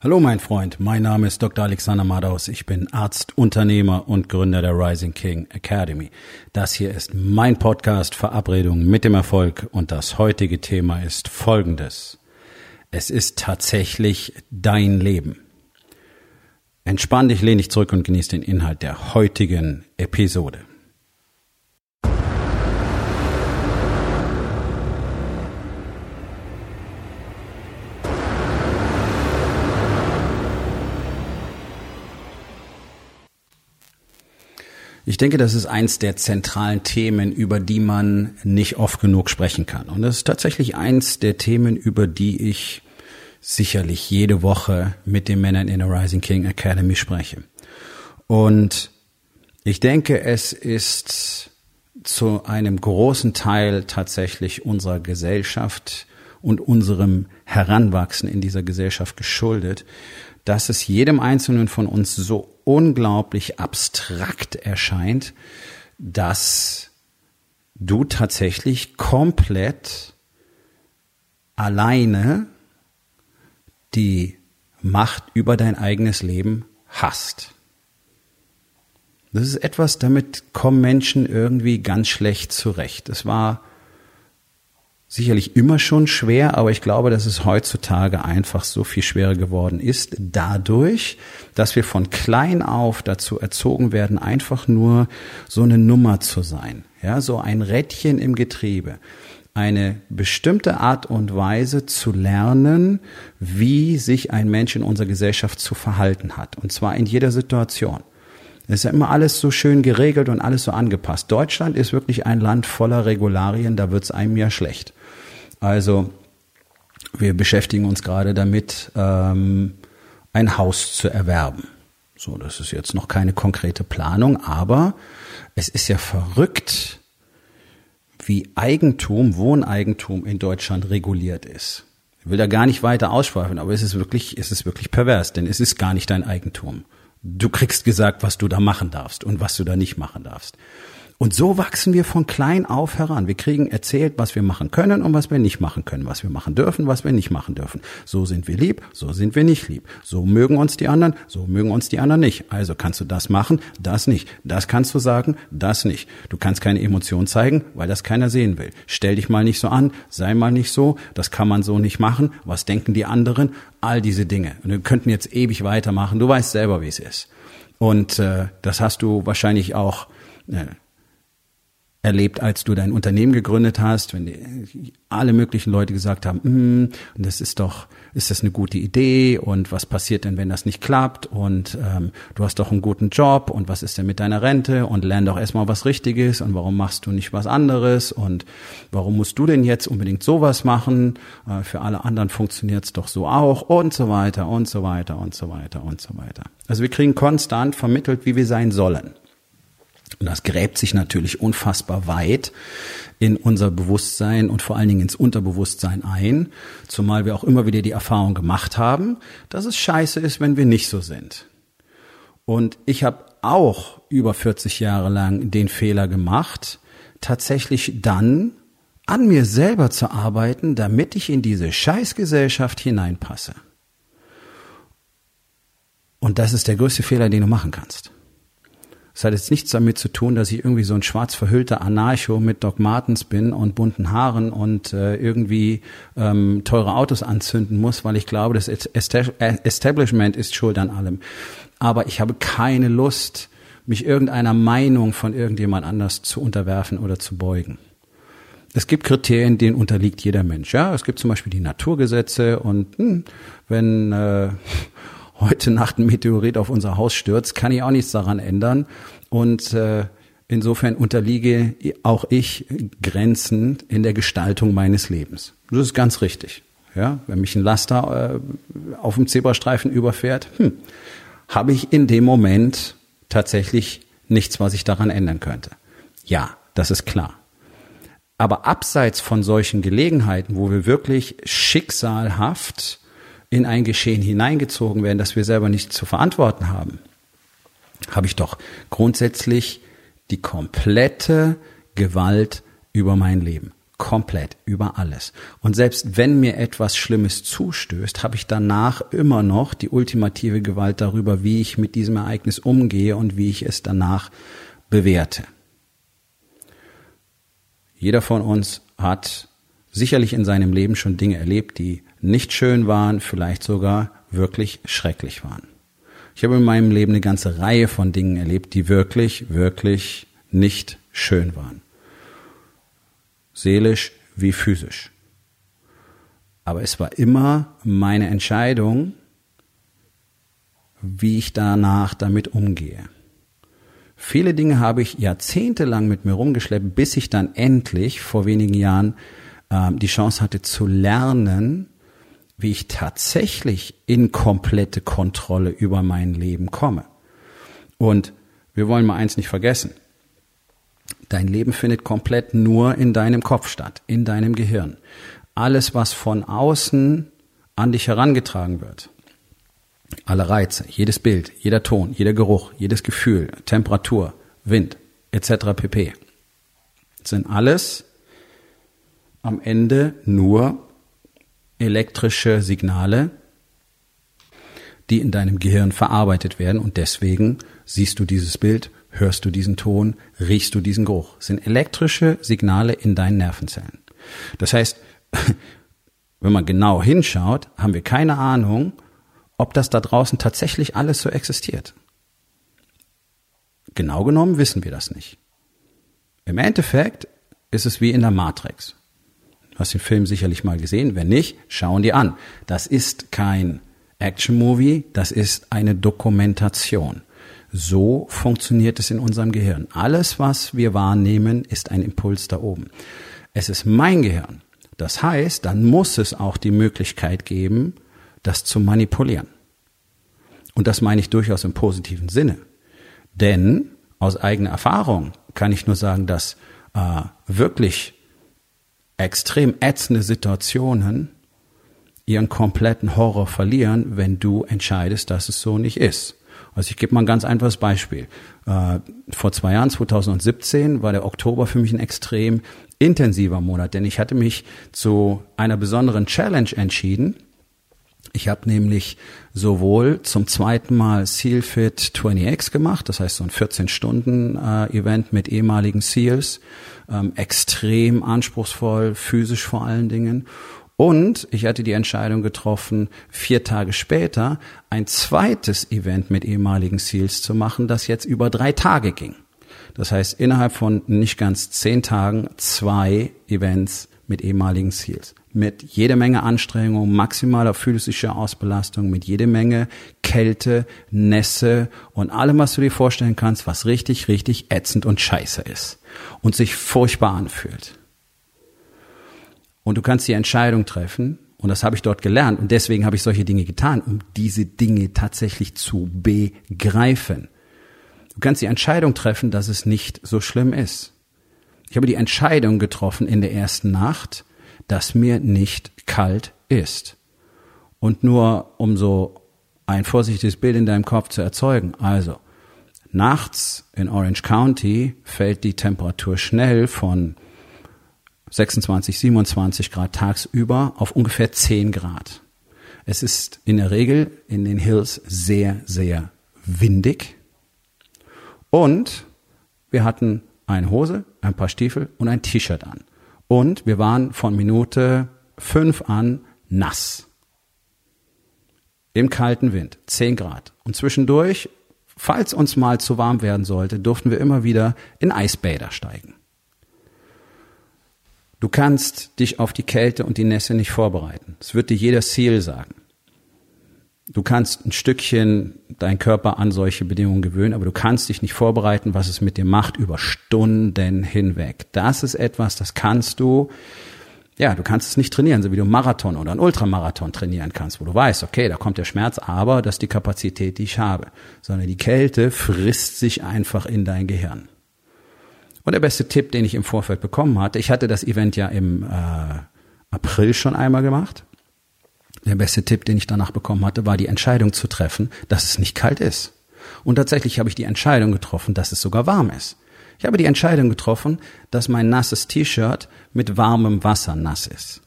Hallo mein Freund, mein Name ist Dr. Alexander Madaus. Ich bin Arzt, Unternehmer und Gründer der Rising King Academy. Das hier ist mein Podcast Verabredung mit dem Erfolg und das heutige Thema ist folgendes. Es ist tatsächlich dein Leben. Entspann dich, lehn dich zurück und genieß den Inhalt der heutigen Episode. Ich denke, das ist eins der zentralen Themen, über die man nicht oft genug sprechen kann. Und das ist tatsächlich eins der Themen, über die ich sicherlich jede Woche mit den Männern in der Rising King Academy spreche. Und ich denke, es ist zu einem großen Teil tatsächlich unserer Gesellschaft und unserem Heranwachsen in dieser Gesellschaft geschuldet, dass es jedem Einzelnen von uns so unglaublich abstrakt erscheint, dass du tatsächlich komplett alleine die Macht über dein eigenes Leben hast. Das ist etwas, damit kommen Menschen irgendwie ganz schlecht zurecht. Es war sicherlich immer schon schwer, aber ich glaube, dass es heutzutage einfach so viel schwerer geworden ist, dadurch, dass wir von klein auf dazu erzogen werden, einfach nur so eine Nummer zu sein, ja, so ein Rädchen im Getriebe eine bestimmte Art und Weise zu lernen, wie sich ein Mensch in unserer Gesellschaft zu verhalten hat. Und zwar in jeder Situation. Es ist ja immer alles so schön geregelt und alles so angepasst. Deutschland ist wirklich ein Land voller Regularien, da wird's einem ja schlecht. Also wir beschäftigen uns gerade damit, ähm, ein Haus zu erwerben. So, das ist jetzt noch keine konkrete Planung, aber es ist ja verrückt, wie Eigentum, Wohneigentum in Deutschland reguliert ist. Ich will da gar nicht weiter ausschweifen, aber es ist wirklich, es ist wirklich pervers, denn es ist gar nicht dein Eigentum. Du kriegst gesagt, was du da machen darfst und was du da nicht machen darfst. Und so wachsen wir von klein auf heran. Wir kriegen erzählt, was wir machen können und was wir nicht machen können, was wir machen dürfen, was wir nicht machen dürfen. So sind wir lieb, so sind wir nicht lieb. So mögen uns die anderen, so mögen uns die anderen nicht. Also kannst du das machen, das nicht. Das kannst du sagen, das nicht. Du kannst keine Emotion zeigen, weil das keiner sehen will. Stell dich mal nicht so an, sei mal nicht so, das kann man so nicht machen. Was denken die anderen? All diese Dinge. Und wir könnten jetzt ewig weitermachen. Du weißt selber, wie es ist. Und äh, das hast du wahrscheinlich auch äh, erlebt, als du dein Unternehmen gegründet hast, wenn die, alle möglichen Leute gesagt haben, mm, das ist doch, ist das eine gute Idee? Und was passiert denn, wenn das nicht klappt? Und ähm, du hast doch einen guten Job. Und was ist denn mit deiner Rente? Und lern doch erstmal was Richtiges. Und warum machst du nicht was anderes? Und warum musst du denn jetzt unbedingt sowas machen? Äh, für alle anderen funktioniert's doch so auch. Und so weiter und so weiter und so weiter und so weiter. Also wir kriegen konstant vermittelt, wie wir sein sollen. Und das gräbt sich natürlich unfassbar weit in unser Bewusstsein und vor allen Dingen ins Unterbewusstsein ein, zumal wir auch immer wieder die Erfahrung gemacht haben, dass es scheiße ist, wenn wir nicht so sind. Und ich habe auch über 40 Jahre lang den Fehler gemacht, tatsächlich dann an mir selber zu arbeiten, damit ich in diese Scheißgesellschaft hineinpasse. Und das ist der größte Fehler, den du machen kannst. Das hat jetzt nichts damit zu tun, dass ich irgendwie so ein schwarz verhüllter Anarcho mit Doc Martens bin und bunten Haaren und äh, irgendwie ähm, teure Autos anzünden muss, weil ich glaube, das Establishment ist schuld an allem. Aber ich habe keine Lust, mich irgendeiner Meinung von irgendjemand anders zu unterwerfen oder zu beugen. Es gibt Kriterien, denen unterliegt jeder Mensch. Ja, es gibt zum Beispiel die Naturgesetze und hm, wenn äh, heute Nacht ein Meteorit auf unser Haus stürzt, kann ich auch nichts daran ändern. Und äh, insofern unterliege auch ich Grenzen in der Gestaltung meines Lebens. Das ist ganz richtig. Ja, wenn mich ein Laster äh, auf dem Zebrastreifen überfährt, hm, habe ich in dem Moment tatsächlich nichts, was ich daran ändern könnte. Ja, das ist klar. Aber abseits von solchen Gelegenheiten, wo wir wirklich schicksalhaft in ein Geschehen hineingezogen werden, das wir selber nicht zu verantworten haben, habe ich doch grundsätzlich die komplette Gewalt über mein Leben. komplett über alles. Und selbst wenn mir etwas Schlimmes zustößt, habe ich danach immer noch die ultimative Gewalt darüber, wie ich mit diesem Ereignis umgehe und wie ich es danach bewerte. Jeder von uns hat sicherlich in seinem Leben schon Dinge erlebt, die nicht schön waren, vielleicht sogar wirklich schrecklich waren. Ich habe in meinem Leben eine ganze Reihe von Dingen erlebt, die wirklich, wirklich nicht schön waren. Seelisch wie physisch. Aber es war immer meine Entscheidung, wie ich danach damit umgehe. Viele Dinge habe ich jahrzehntelang mit mir rumgeschleppt, bis ich dann endlich vor wenigen Jahren äh, die Chance hatte zu lernen, wie ich tatsächlich in komplette Kontrolle über mein Leben komme. Und wir wollen mal eins nicht vergessen. Dein Leben findet komplett nur in deinem Kopf statt, in deinem Gehirn. Alles, was von außen an dich herangetragen wird, alle Reize, jedes Bild, jeder Ton, jeder Geruch, jedes Gefühl, Temperatur, Wind, etc. pp. sind alles am Ende nur elektrische Signale, die in deinem Gehirn verarbeitet werden und deswegen siehst du dieses Bild, hörst du diesen Ton, riechst du diesen Geruch. Das sind elektrische Signale in deinen Nervenzellen. Das heißt, wenn man genau hinschaut, haben wir keine Ahnung, ob das da draußen tatsächlich alles so existiert. Genau genommen wissen wir das nicht. Im Endeffekt ist es wie in der Matrix. Du hast den Film sicherlich mal gesehen. Wenn nicht, schauen dir an. Das ist kein Action-Movie, das ist eine Dokumentation. So funktioniert es in unserem Gehirn. Alles, was wir wahrnehmen, ist ein Impuls da oben. Es ist mein Gehirn. Das heißt, dann muss es auch die Möglichkeit geben, das zu manipulieren. Und das meine ich durchaus im positiven Sinne. Denn aus eigener Erfahrung kann ich nur sagen, dass äh, wirklich extrem ätzende Situationen ihren kompletten Horror verlieren, wenn du entscheidest, dass es so nicht ist. Also ich gebe mal ein ganz einfaches Beispiel. Äh, vor zwei Jahren, 2017, war der Oktober für mich ein extrem intensiver Monat, denn ich hatte mich zu einer besonderen Challenge entschieden, ich habe nämlich sowohl zum zweiten Mal SEALFIT 20X gemacht, das heißt so ein 14-Stunden-Event äh, mit ehemaligen SEALs, ähm, extrem anspruchsvoll, physisch vor allen Dingen. Und ich hatte die Entscheidung getroffen, vier Tage später ein zweites Event mit ehemaligen SEALs zu machen, das jetzt über drei Tage ging. Das heißt, innerhalb von nicht ganz zehn Tagen zwei Events mit ehemaligen SEALs mit jede Menge Anstrengung, maximaler physischer Ausbelastung, mit jede Menge Kälte, Nässe und allem, was du dir vorstellen kannst, was richtig, richtig ätzend und scheiße ist und sich furchtbar anfühlt. Und du kannst die Entscheidung treffen, und das habe ich dort gelernt, und deswegen habe ich solche Dinge getan, um diese Dinge tatsächlich zu begreifen. Du kannst die Entscheidung treffen, dass es nicht so schlimm ist. Ich habe die Entscheidung getroffen in der ersten Nacht, dass mir nicht kalt ist. Und nur um so ein vorsichtiges Bild in deinem Kopf zu erzeugen. Also, nachts in Orange County fällt die Temperatur schnell von 26, 27 Grad tagsüber auf ungefähr 10 Grad. Es ist in der Regel in den Hills sehr, sehr windig. Und wir hatten eine Hose, ein paar Stiefel und ein T-Shirt an. Und wir waren von Minute fünf an nass. Im kalten Wind, zehn Grad. Und zwischendurch, falls uns mal zu warm werden sollte, durften wir immer wieder in Eisbäder steigen. Du kannst dich auf die Kälte und die Nässe nicht vorbereiten. Das wird dir jeder Seal sagen. Du kannst ein Stückchen deinen Körper an solche Bedingungen gewöhnen, aber du kannst dich nicht vorbereiten, was es mit dir macht über Stunden hinweg. Das ist etwas, das kannst du, ja, du kannst es nicht trainieren, so wie du Marathon oder einen Ultramarathon trainieren kannst, wo du weißt, okay, da kommt der Schmerz, aber das ist die Kapazität, die ich habe. Sondern die Kälte frisst sich einfach in dein Gehirn. Und der beste Tipp, den ich im Vorfeld bekommen hatte, ich hatte das Event ja im äh, April schon einmal gemacht der beste Tipp, den ich danach bekommen hatte, war die Entscheidung zu treffen, dass es nicht kalt ist. Und tatsächlich habe ich die Entscheidung getroffen, dass es sogar warm ist. Ich habe die Entscheidung getroffen, dass mein nasses T-Shirt mit warmem Wasser nass ist.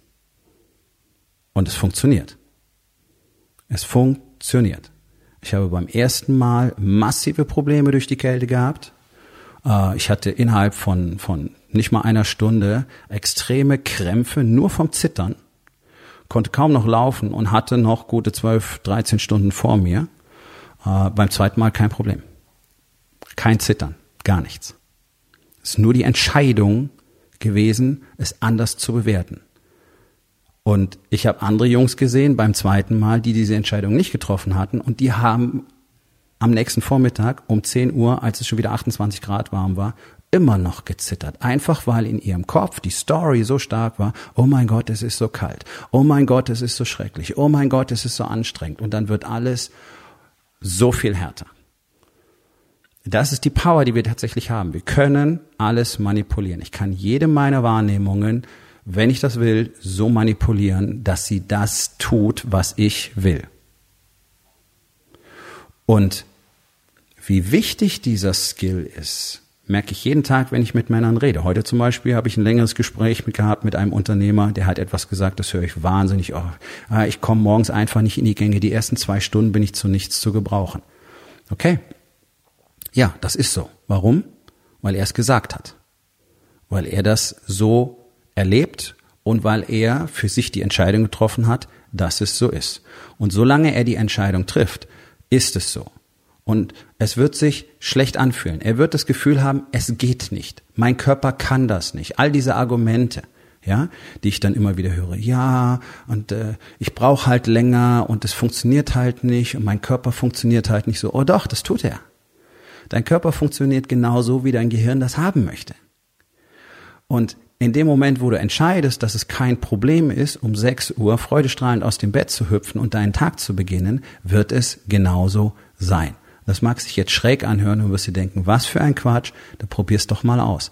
Und es funktioniert. Es funktioniert. Ich habe beim ersten Mal massive Probleme durch die Kälte gehabt. Äh, ich hatte innerhalb von, von nicht mal einer Stunde extreme Krämpfe nur vom Zittern, konnte kaum noch laufen und hatte noch gute 12, 13 Stunden vor mir. Äh, beim zweiten Mal kein Problem. Kein Zittern, gar nichts. Es ist nur die Entscheidung gewesen, es anders zu bewerten. Und ich habe andere Jungs gesehen beim zweiten Mal, die diese Entscheidung nicht getroffen hatten und die haben am nächsten Vormittag um 10 Uhr, als es schon wieder 28 Grad warm war, immer noch gezittert. Einfach weil in ihrem Kopf die Story so stark war, oh mein Gott, es ist so kalt. Oh mein Gott, es ist so schrecklich. Oh mein Gott, es ist so anstrengend. Und dann wird alles so viel härter. Das ist die Power, die wir tatsächlich haben. Wir können alles manipulieren. Ich kann jede meiner Wahrnehmungen, wenn ich das will, so manipulieren, dass sie das tut, was ich will. Und wie wichtig dieser Skill ist, merke ich jeden Tag, wenn ich mit Männern rede. Heute zum Beispiel habe ich ein längeres Gespräch mit gehabt mit einem Unternehmer, der hat etwas gesagt, das höre ich wahnsinnig. Oh, ich komme morgens einfach nicht in die Gänge. Die ersten zwei Stunden bin ich zu nichts zu gebrauchen. Okay, ja, das ist so. Warum? Weil er es gesagt hat. Weil er das so erlebt und weil er für sich die Entscheidung getroffen hat, dass es so ist. Und solange er die Entscheidung trifft, ist es so. Und es wird sich schlecht anfühlen. Er wird das Gefühl haben, es geht nicht. Mein Körper kann das nicht. All diese Argumente, ja, die ich dann immer wieder höre. Ja, und äh, ich brauche halt länger und es funktioniert halt nicht und mein Körper funktioniert halt nicht so. Oh doch, das tut er. Dein Körper funktioniert genauso, wie dein Gehirn das haben möchte. Und in dem Moment, wo du entscheidest, dass es kein Problem ist, um 6 Uhr freudestrahlend aus dem Bett zu hüpfen und deinen Tag zu beginnen, wird es genauso sein. Das mag sich jetzt schräg anhören und wirst dir denken, was für ein Quatsch, da probier's doch mal aus.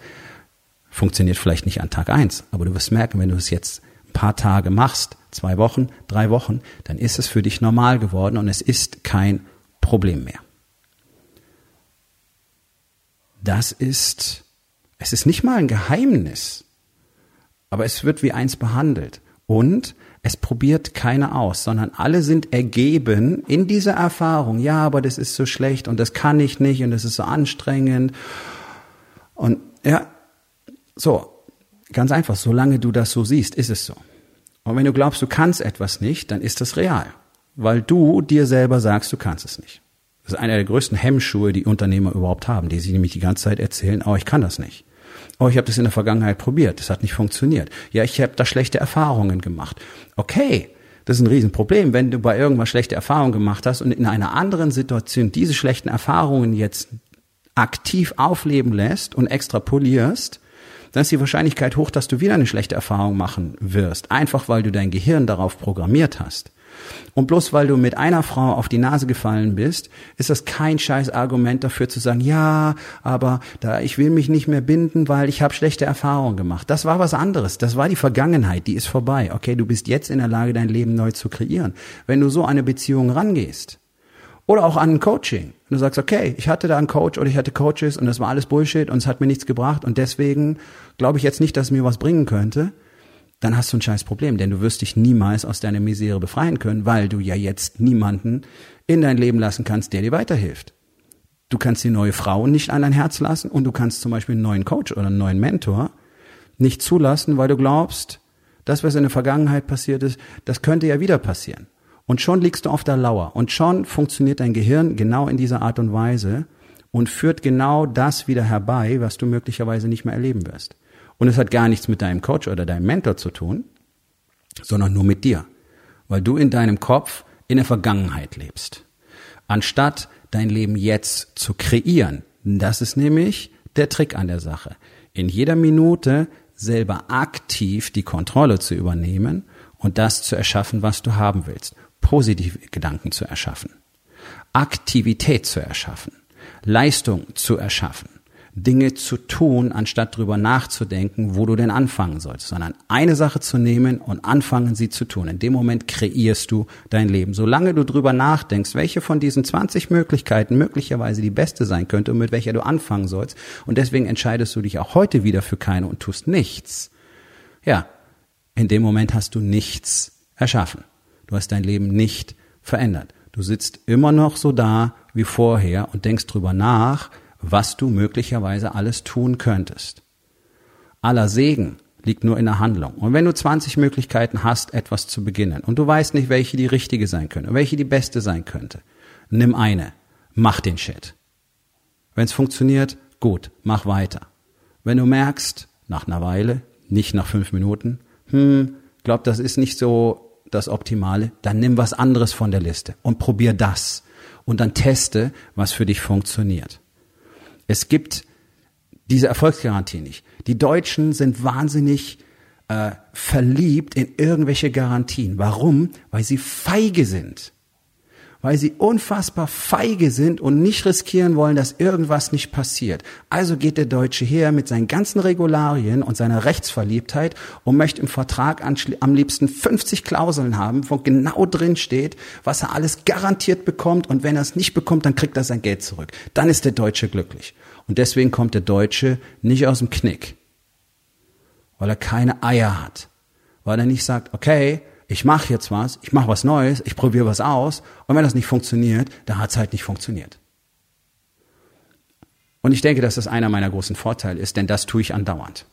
Funktioniert vielleicht nicht an Tag eins, aber du wirst merken, wenn du es jetzt ein paar Tage machst, zwei Wochen, drei Wochen, dann ist es für dich normal geworden und es ist kein Problem mehr das ist, es ist nicht mal ein Geheimnis, aber es wird wie eins behandelt. Und es probiert keiner aus, sondern alle sind ergeben in dieser Erfahrung. Ja, aber das ist so schlecht und das kann ich nicht und das ist so anstrengend. Und ja, so, ganz einfach, solange du das so siehst, ist es so. Und wenn du glaubst, du kannst etwas nicht, dann ist das real, weil du dir selber sagst, du kannst es nicht. Das ist einer der größten Hemmschuhe, die Unternehmer überhaupt haben, die sich nämlich die ganze Zeit erzählen, oh, ich kann das nicht. Oh, ich habe das in der Vergangenheit probiert, das hat nicht funktioniert. Ja, ich habe da schlechte Erfahrungen gemacht. Okay, das ist ein Riesenproblem, wenn du bei irgendwas schlechte Erfahrungen gemacht hast und in einer anderen Situation diese schlechten Erfahrungen jetzt aktiv aufleben lässt und extrapolierst, dann ist die Wahrscheinlichkeit hoch, dass du wieder eine schlechte Erfahrung machen wirst, einfach weil du dein Gehirn darauf programmiert hast. Und bloß weil du mit einer Frau auf die Nase gefallen bist, ist das kein scheiß Argument dafür zu sagen, ja, aber da ich will mich nicht mehr binden, weil ich habe schlechte Erfahrungen gemacht. Das war was anderes. Das war die Vergangenheit, die ist vorbei. Okay, du bist jetzt in der Lage, dein Leben neu zu kreieren. Wenn du so eine Beziehung rangehst, oder auch an ein Coaching. Und du sagst, okay, ich hatte da einen Coach oder ich hatte Coaches und das war alles Bullshit und es hat mir nichts gebracht und deswegen glaube ich jetzt nicht, dass es mir was bringen könnte dann hast du ein scheiß Problem, denn du wirst dich niemals aus deiner Misere befreien können, weil du ja jetzt niemanden in dein Leben lassen kannst, der dir weiterhilft. Du kannst die neue Frau nicht an dein Herz lassen und du kannst zum Beispiel einen neuen Coach oder einen neuen Mentor nicht zulassen, weil du glaubst, das, was in der Vergangenheit passiert ist, das könnte ja wieder passieren. Und schon liegst du auf der Lauer und schon funktioniert dein Gehirn genau in dieser Art und Weise und führt genau das wieder herbei, was du möglicherweise nicht mehr erleben wirst. Und es hat gar nichts mit deinem Coach oder deinem Mentor zu tun, sondern nur mit dir, weil du in deinem Kopf in der Vergangenheit lebst. Anstatt dein Leben jetzt zu kreieren. Das ist nämlich der Trick an der Sache. In jeder Minute selber aktiv die Kontrolle zu übernehmen und das zu erschaffen, was du haben willst. Positive Gedanken zu erschaffen. Aktivität zu erschaffen. Leistung zu erschaffen. Dinge zu tun, anstatt drüber nachzudenken, wo du denn anfangen sollst, sondern eine Sache zu nehmen und anfangen, sie zu tun. In dem Moment kreierst du dein Leben. Solange du drüber nachdenkst, welche von diesen 20 Möglichkeiten möglicherweise die beste sein könnte und mit welcher du anfangen sollst, und deswegen entscheidest du dich auch heute wieder für keine und tust nichts, ja, in dem Moment hast du nichts erschaffen. Du hast dein Leben nicht verändert. Du sitzt immer noch so da wie vorher und denkst drüber nach, was du möglicherweise alles tun könntest. Aller Segen liegt nur in der Handlung. Und wenn du 20 Möglichkeiten hast, etwas zu beginnen und du weißt nicht, welche die richtige sein könnte, welche die beste sein könnte, nimm eine, mach den Shit. Wenn es funktioniert, gut, mach weiter. Wenn du merkst, nach einer Weile, nicht nach fünf Minuten, hm, glaub, das ist nicht so das Optimale, dann nimm was anderes von der Liste und probier das. Und dann teste, was für dich funktioniert. Es gibt diese Erfolgsgarantie nicht. Die Deutschen sind wahnsinnig äh, verliebt in irgendwelche Garantien. Warum? Weil sie feige sind weil sie unfassbar feige sind und nicht riskieren wollen, dass irgendwas nicht passiert. Also geht der Deutsche her mit seinen ganzen Regularien und seiner Rechtsverliebtheit und möchte im Vertrag am liebsten 50 Klauseln haben, wo genau drin steht, was er alles garantiert bekommt und wenn er es nicht bekommt, dann kriegt er sein Geld zurück. Dann ist der Deutsche glücklich. Und deswegen kommt der Deutsche nicht aus dem Knick, weil er keine Eier hat, weil er nicht sagt, okay, ich mache jetzt was, ich mache was Neues, ich probiere was aus und wenn das nicht funktioniert, dann hat es halt nicht funktioniert. Und ich denke, dass das einer meiner großen Vorteile ist, denn das tue ich andauernd.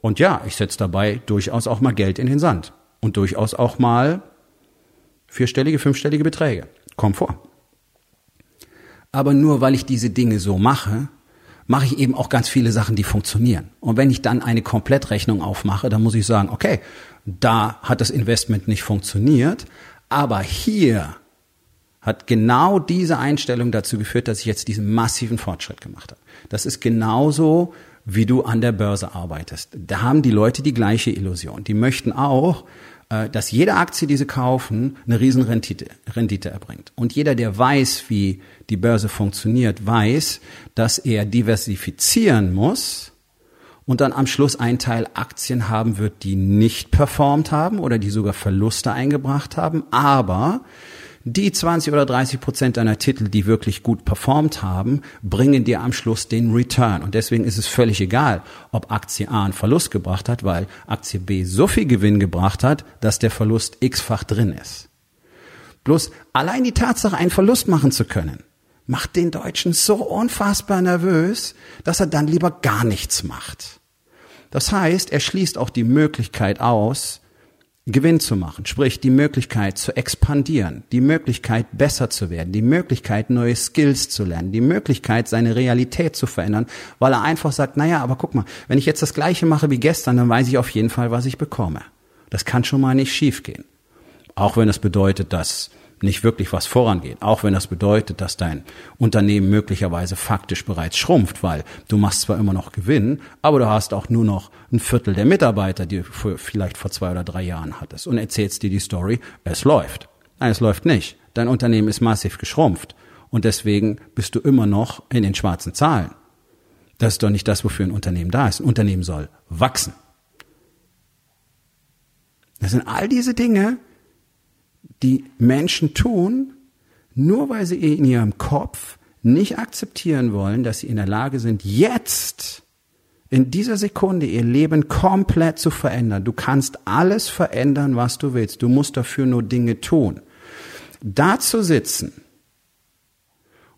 Und ja, ich setze dabei durchaus auch mal Geld in den Sand und durchaus auch mal vierstellige, fünfstellige Beträge. Kommt vor. Aber nur weil ich diese Dinge so mache, mache ich eben auch ganz viele Sachen, die funktionieren. Und wenn ich dann eine Komplettrechnung aufmache, dann muss ich sagen, okay, da hat das Investment nicht funktioniert, aber hier hat genau diese Einstellung dazu geführt, dass ich jetzt diesen massiven Fortschritt gemacht habe. Das ist genauso, wie du an der Börse arbeitest. Da haben die Leute die gleiche Illusion. Die möchten auch, dass jede Aktie, die sie kaufen, eine Riesenrendite Rendite erbringt. Und jeder, der weiß, wie die Börse funktioniert, weiß, dass er diversifizieren muss, und dann am Schluss ein Teil Aktien haben wird, die nicht performt haben oder die sogar Verluste eingebracht haben, aber die 20 oder 30 Prozent deiner Titel, die wirklich gut performt haben, bringen dir am Schluss den Return. Und deswegen ist es völlig egal, ob Aktie A einen Verlust gebracht hat, weil Aktie B so viel Gewinn gebracht hat, dass der Verlust x-fach drin ist. Bloß allein die Tatsache, einen Verlust machen zu können, macht den Deutschen so unfassbar nervös, dass er dann lieber gar nichts macht. Das heißt, er schließt auch die Möglichkeit aus, Gewinn zu machen, sprich die Möglichkeit zu expandieren, die Möglichkeit besser zu werden, die Möglichkeit neue Skills zu lernen, die Möglichkeit seine Realität zu verändern, weil er einfach sagt, naja, aber guck mal, wenn ich jetzt das gleiche mache wie gestern, dann weiß ich auf jeden Fall, was ich bekomme. Das kann schon mal nicht schiefgehen. Auch wenn es bedeutet, dass nicht wirklich was vorangeht. Auch wenn das bedeutet, dass dein Unternehmen möglicherweise faktisch bereits schrumpft, weil du machst zwar immer noch Gewinn, aber du hast auch nur noch ein Viertel der Mitarbeiter, die du vielleicht vor zwei oder drei Jahren hattest und erzählst dir die Story, es läuft. Nein, es läuft nicht. Dein Unternehmen ist massiv geschrumpft und deswegen bist du immer noch in den schwarzen Zahlen. Das ist doch nicht das, wofür ein Unternehmen da ist. Ein Unternehmen soll wachsen. Das sind all diese Dinge, die Menschen tun, nur weil sie in ihrem Kopf nicht akzeptieren wollen, dass sie in der Lage sind, jetzt in dieser Sekunde ihr Leben komplett zu verändern. Du kannst alles verändern, was du willst. Du musst dafür nur Dinge tun. Da zu sitzen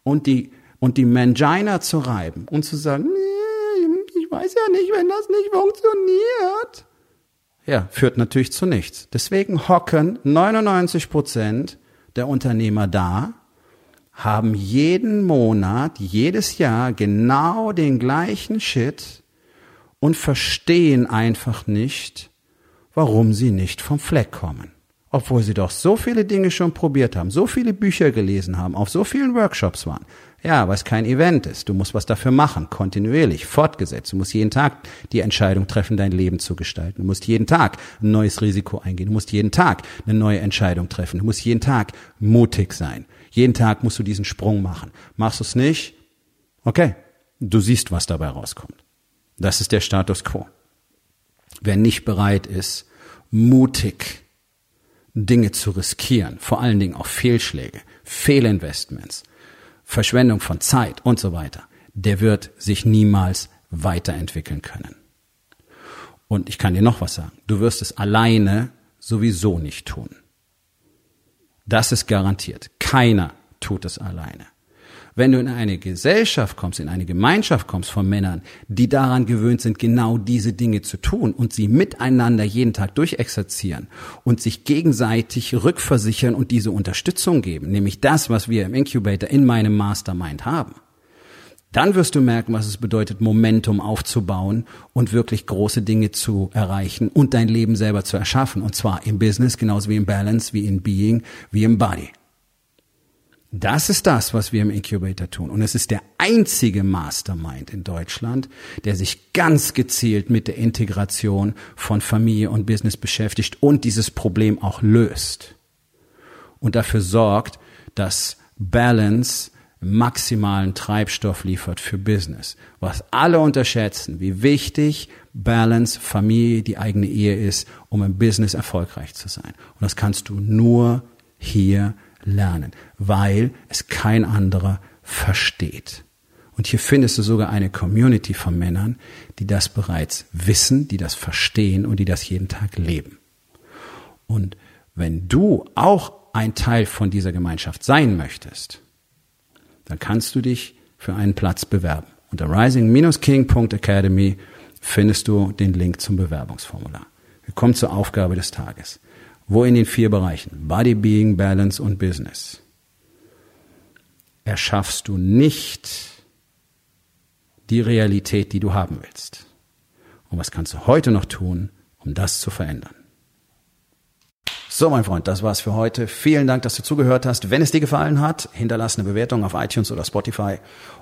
und die, und die Mangina zu reiben und zu sagen, nee, ich weiß ja nicht, wenn das nicht funktioniert ja, führt natürlich zu nichts. Deswegen hocken 99 Prozent der Unternehmer da, haben jeden Monat, jedes Jahr genau den gleichen Shit und verstehen einfach nicht, warum sie nicht vom Fleck kommen. Obwohl sie doch so viele Dinge schon probiert haben, so viele Bücher gelesen haben, auf so vielen Workshops waren. Ja, weil es kein Event ist. Du musst was dafür machen, kontinuierlich, fortgesetzt. Du musst jeden Tag die Entscheidung treffen, dein Leben zu gestalten. Du musst jeden Tag ein neues Risiko eingehen. Du musst jeden Tag eine neue Entscheidung treffen. Du musst jeden Tag mutig sein. Jeden Tag musst du diesen Sprung machen. Machst du es nicht? Okay, Du siehst, was dabei rauskommt. Das ist der Status quo. Wer nicht bereit ist, mutig Dinge zu riskieren, vor allen Dingen auch Fehlschläge, Fehlinvestments, Verschwendung von Zeit und so weiter, der wird sich niemals weiterentwickeln können. Und ich kann dir noch was sagen. Du wirst es alleine sowieso nicht tun. Das ist garantiert. Keiner tut es alleine. Wenn du in eine Gesellschaft kommst, in eine Gemeinschaft kommst von Männern, die daran gewöhnt sind, genau diese Dinge zu tun und sie miteinander jeden Tag durchexerzieren und sich gegenseitig rückversichern und diese Unterstützung geben, nämlich das, was wir im Incubator in meinem Mastermind haben, dann wirst du merken, was es bedeutet, Momentum aufzubauen und wirklich große Dinge zu erreichen und dein Leben selber zu erschaffen. Und zwar im Business genauso wie im Balance, wie in Being, wie im Body. Das ist das, was wir im Incubator tun. Und es ist der einzige Mastermind in Deutschland, der sich ganz gezielt mit der Integration von Familie und Business beschäftigt und dieses Problem auch löst. Und dafür sorgt, dass Balance maximalen Treibstoff liefert für Business. Was alle unterschätzen, wie wichtig Balance, Familie, die eigene Ehe ist, um im Business erfolgreich zu sein. Und das kannst du nur hier lernen, weil es kein anderer versteht. Und hier findest du sogar eine Community von Männern, die das bereits wissen, die das verstehen und die das jeden Tag leben. Und wenn du auch ein Teil von dieser Gemeinschaft sein möchtest, dann kannst du dich für einen Platz bewerben. Unter rising-king.academy findest du den Link zum Bewerbungsformular. Wir kommen zur Aufgabe des Tages. Wo in den vier Bereichen Body, Being, Balance und Business erschaffst du nicht die Realität, die du haben willst? Und was kannst du heute noch tun, um das zu verändern? So, mein Freund, das war's für heute. Vielen Dank, dass du zugehört hast. Wenn es dir gefallen hat, hinterlass eine Bewertung auf iTunes oder Spotify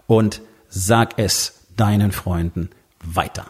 und sag es deinen Freunden weiter.